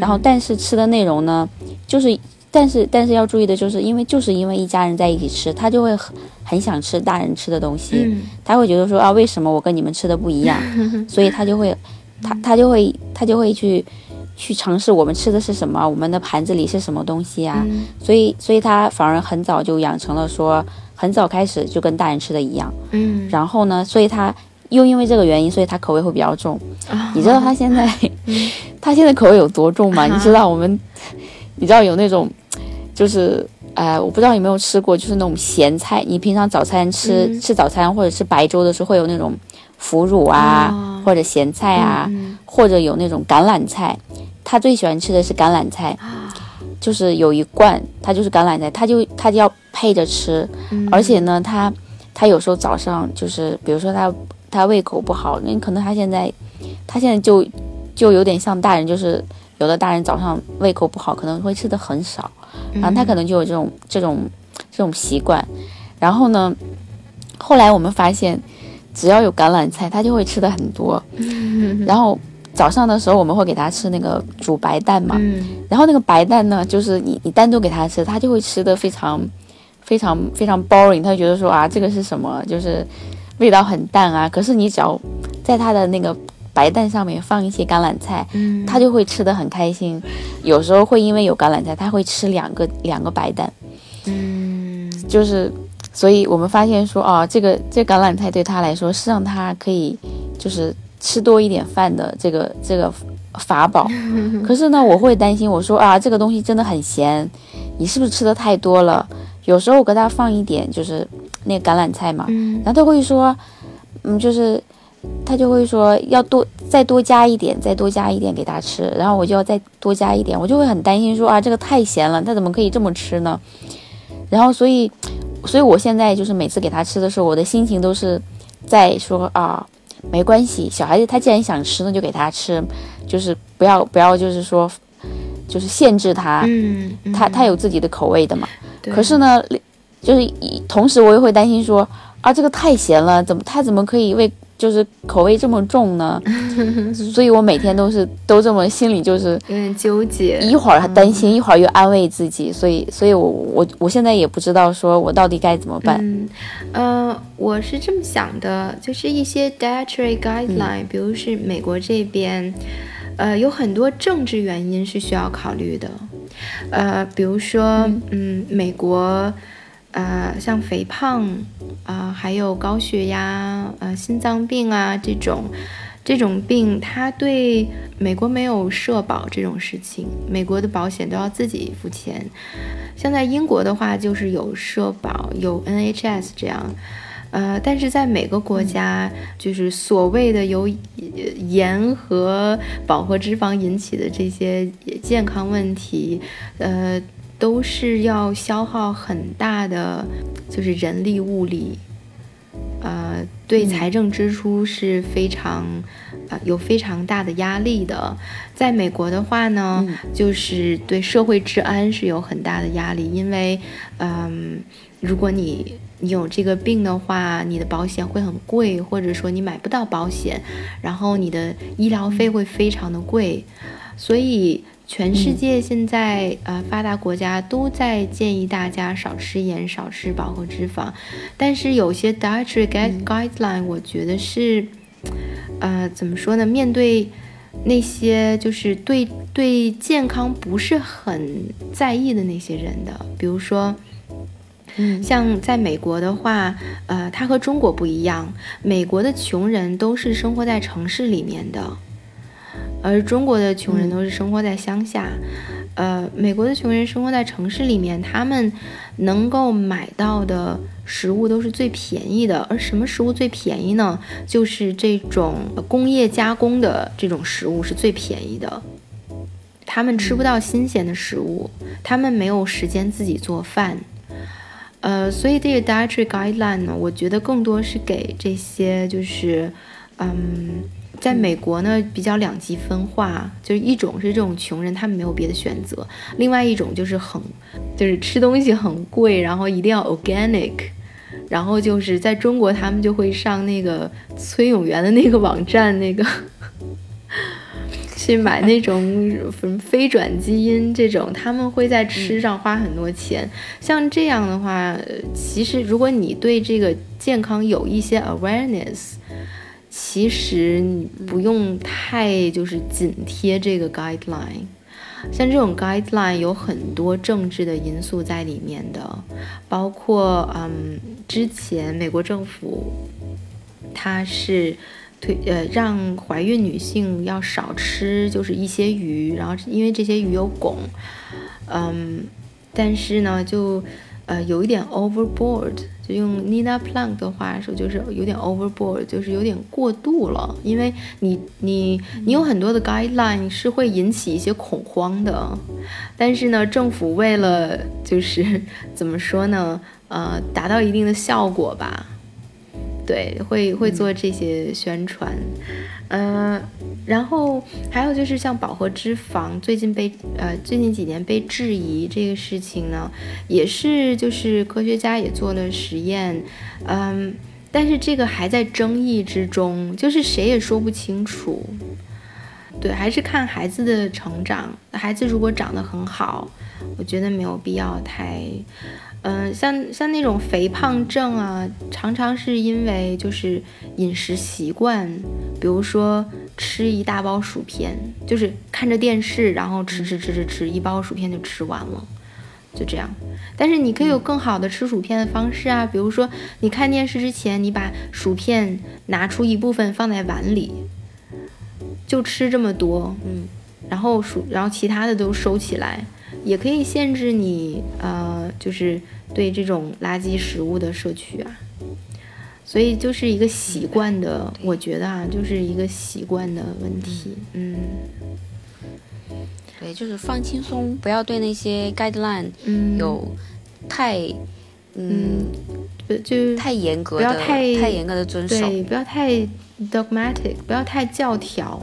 然后但是吃的内容呢，就是。但是，但是要注意的就是，因为就是因为一家人在一起吃，他就会很很想吃大人吃的东西，他会觉得说啊，为什么我跟你们吃的不一样？所以他就会，他他就会他就会去去尝试我们吃的是什么，我们的盘子里是什么东西啊？所以，所以他反而很早就养成了说，很早开始就跟大人吃的一样。嗯，然后呢，所以他又因为这个原因，所以他口味会比较重。你知道他现在 他现在口味有多重吗？你知道我们，你知道有那种。就是，呃，我不知道有没有吃过，就是那种咸菜。你平常早餐吃吃早餐或者吃白粥的时候，会有那种腐乳啊，或者咸菜啊，或者有那种橄榄菜。他最喜欢吃的是橄榄菜，就是有一罐，他就是橄榄菜，他就他就要配着吃。而且呢，他他有时候早上就是，比如说他他胃口不好，那可能他现在他现在就就有点像大人，就是有的大人早上胃口不好，可能会吃的很少。然后他可能就有这种这种这种习惯，然后呢，后来我们发现，只要有橄榄菜，他就会吃的很多。然后早上的时候我们会给他吃那个煮白蛋嘛，然后那个白蛋呢，就是你你单独给他吃，他就会吃的非常非常非常 boring，他就觉得说啊这个是什么，就是味道很淡啊。可是你只要在它的那个。白蛋上面放一些橄榄菜，嗯，他就会吃的很开心。有时候会因为有橄榄菜，他会吃两个两个白蛋，嗯，就是，所以我们发现说，哦，这个这橄榄菜对他来说是让他可以就是吃多一点饭的这个这个法宝。可是呢，我会担心，我说啊，这个东西真的很咸，你是不是吃的太多了？有时候我给他放一点，就是那个橄榄菜嘛，然后他会说，嗯，就是。他就会说要多再多加一点，再多加一点给他吃，然后我就要再多加一点，我就会很担心说啊，这个太咸了，他怎么可以这么吃呢？然后所以，所以我现在就是每次给他吃的时候，我的心情都是在说啊，没关系，小孩子他既然想吃，那就给他吃，就是不要不要就是说，就是限制他，嗯，他他有自己的口味的嘛。可是呢，就是同时我又会担心说啊，这个太咸了，怎么他怎么可以为就是口味这么重呢，所以我每天都是都这么心里就是有点纠结，一会儿还担心，一会儿又安慰自己，所以，所以我我我现在也不知道说我到底该怎么办。嗯，呃，我是这么想的，就是一些 dietary guideline，比如是美国这边，呃，有很多政治原因是需要考虑的，呃，比如说，嗯，美国。呃，像肥胖啊，还有高血压、呃，心脏病啊这种，这种病，它对美国没有社保这种事情，美国的保险都要自己付钱。像在英国的话，就是有社保，有 NHS 这样。呃，但是在每个国家，就是所谓的由盐和饱和脂肪引起的这些健康问题，呃。都是要消耗很大的，就是人力物力，呃，对财政支出是非常，呃，有非常大的压力的。在美国的话呢，就是对社会治安是有很大的压力，因为，嗯，如果你你有这个病的话，你的保险会很贵，或者说你买不到保险，然后你的医疗费会非常的贵，所以。全世界现在，呃，发达国家都在建议大家少吃盐、少吃饱和脂肪，但是有些 dietary guideline，我觉得是，呃，怎么说呢？面对那些就是对对健康不是很在意的那些人的，比如说，嗯，像在美国的话，呃，它和中国不一样，美国的穷人都是生活在城市里面的，而中国的穷人都是生活在乡下。呃，美国的穷人生活在城市里面，他们能够买到的食物都是最便宜的。而什么食物最便宜呢？就是这种工业加工的这种食物是最便宜的。他们吃不到新鲜的食物，他们没有时间自己做饭。呃，所以这个 dietary guideline 呢，我觉得更多是给这些就是，嗯。在美国呢，比较两极分化，就是一种是这种穷人，他们没有别的选择；，另外一种就是很，就是吃东西很贵，然后一定要 organic，然后就是在中国，他们就会上那个崔永元的那个网站，那个去买 那种什么非转基因这种，他们会在吃上花很多钱。像这样的话，其实如果你对这个健康有一些 awareness。其实你不用太就是紧贴这个 guideline，像这种 guideline 有很多政治的因素在里面的，包括嗯，之前美国政府它是推呃让怀孕女性要少吃就是一些鱼，然后因为这些鱼有汞，嗯，但是呢就。呃，有一点 overboard，就用 Nina Plank 的话说，就是有点 overboard，就是有点过度了。因为你你你有很多的 guideline 是会引起一些恐慌的，但是呢，政府为了就是 怎么说呢，呃，达到一定的效果吧。对，会会做这些宣传，嗯，然后还有就是像饱和脂肪，最近被呃最近几年被质疑这个事情呢，也是就是科学家也做了实验，嗯，但是这个还在争议之中，就是谁也说不清楚。对，还是看孩子的成长，孩子如果长得很好，我觉得没有必要太。嗯，像像那种肥胖症啊，常常是因为就是饮食习惯，比如说吃一大包薯片，就是看着电视，然后吃吃吃吃吃一包薯片就吃完了，就这样。但是你可以有更好的吃薯片的方式啊，比如说你看电视之前，你把薯片拿出一部分放在碗里，就吃这么多，嗯，然后薯，然后其他的都收起来，也可以限制你，呃，就是。对这种垃圾食物的摄取啊，所以就是一个习惯的，我觉得啊，就是一个习惯的问题。嗯，对，就是放轻松，不要对那些 guideline 有太嗯，就太严格，不要太太严格的遵守，对，不要太 dogmatic，不要太教条。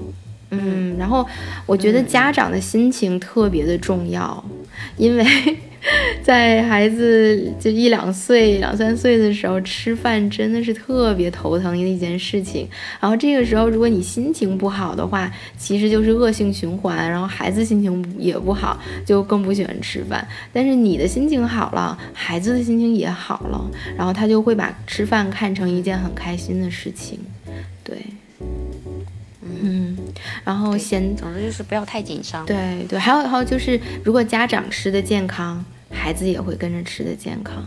嗯，然后我觉得家长的心情特别的重要，因为。在孩子就一两岁、两三岁的时候，吃饭真的是特别头疼的一件事情。然后这个时候，如果你心情不好的话，其实就是恶性循环。然后孩子心情也不好，就更不喜欢吃饭。但是你的心情好了，孩子的心情也好了，然后他就会把吃饭看成一件很开心的事情。对，嗯，然后先，总之就是不要太紧张。对对，还有还有就是，如果家长吃的健康。孩子也会跟着吃的健康，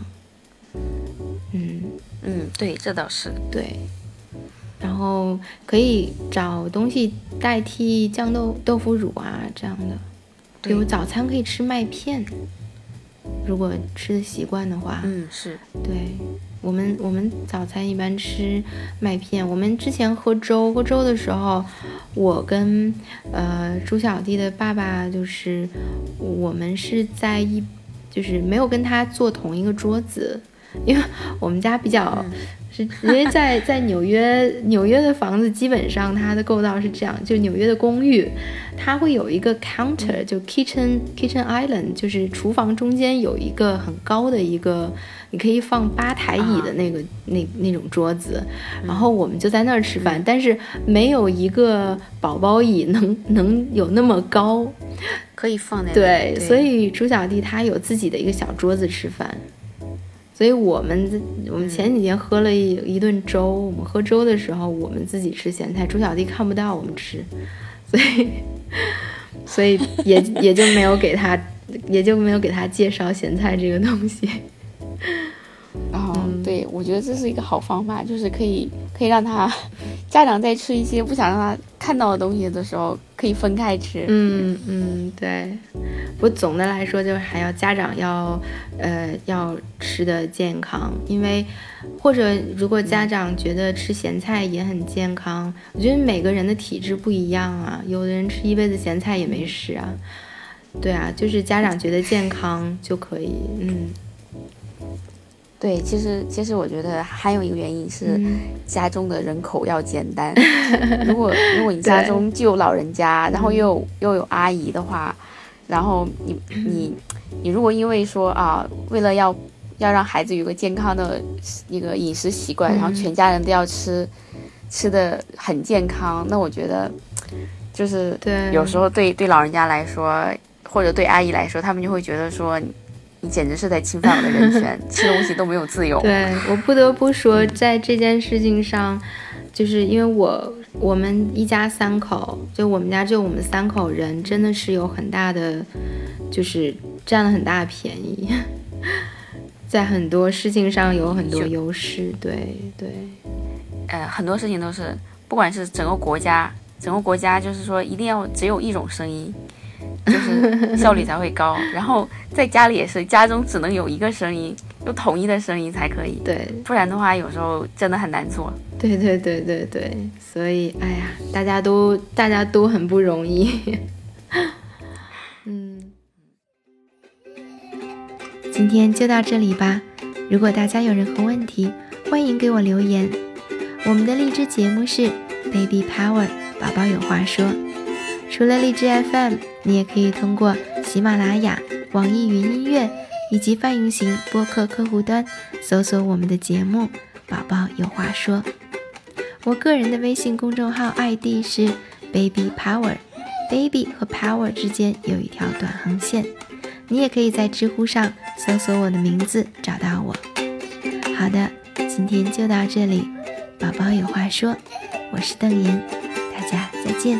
嗯嗯，对，这倒是对。然后可以找东西代替酱豆豆腐乳啊这样的，比如早餐可以吃麦片，如果吃的习惯的话，嗯，是对。我们我们早餐一般吃麦片。我们之前喝粥喝粥的时候，我跟呃朱小弟的爸爸就是我们是在一。就是没有跟他坐同一个桌子，因为我们家比较是因为在在纽约，纽约的房子基本上它的构造是这样，就纽约的公寓，它会有一个 counter，就 kitchen kitchen island，就是厨房中间有一个很高的一个你可以放吧台椅的那个那那种桌子，然后我们就在那儿吃饭，但是没有一个宝宝椅能能有那么高。可以放在对，所以朱小弟他有自己的一个小桌子吃饭，所以我们我们前几天喝了一一顿粥，我们喝粥的时候我们自己吃咸菜，猪小弟看不到我们吃，所以 所以也也就没有给他也就没有给他介绍咸菜这个东西。哦，对，我觉得这是一个好方法，就是可以可以让他家长在吃一些不想让他看到的东西的时候，可以分开吃。嗯嗯，对。不，总的来说就是还要家长要呃要吃的健康，因为或者如果家长觉得吃咸菜也很健康，我觉得每个人的体质不一样啊，有的人吃一辈子咸菜也没事啊。对啊，就是家长觉得健康就可以，嗯。对，其实其实我觉得还有一个原因是家中的人口要简单。如果如果你家中既有老人家，然后又有又有阿姨的话，然后你 你你如果因为说啊，为了要要让孩子有个健康的一个饮食习惯，然后全家人都要吃吃的很健康，那我觉得就是有时候对对老人家来说，或者对阿姨来说，他们就会觉得说。你简直是在侵犯我的人权，吃东西都没有自由。对我不得不说，在这件事情上，就是因为我我们一家三口，就我们家就我们三口人，真的是有很大的，就是占了很大的便宜，在很多事情上有很多优势。对对，呃，很多事情都是，不管是整个国家，整个国家就是说一定要只有一种声音。就是效率才会高，然后在家里也是，家中只能有一个声音，有统一的声音才可以。对，不然的话，有时候真的很难做。对对对对对，所以哎呀，大家都大家都很不容易。嗯，今天就到这里吧。如果大家有任何问题，欢迎给我留言。我们的荔枝节目是 Baby Power，宝宝有话说。除了荔枝 FM，你也可以通过喜马拉雅、网易云音乐以及泛用型播客客户端搜索我们的节目《宝宝有话说》。我个人的微信公众号 ID 是 Baby Power，Baby 和 Power 之间有一条短横线。你也可以在知乎上搜索我的名字找到我。好的，今天就到这里，宝宝有话说，我是邓岩，大家再见。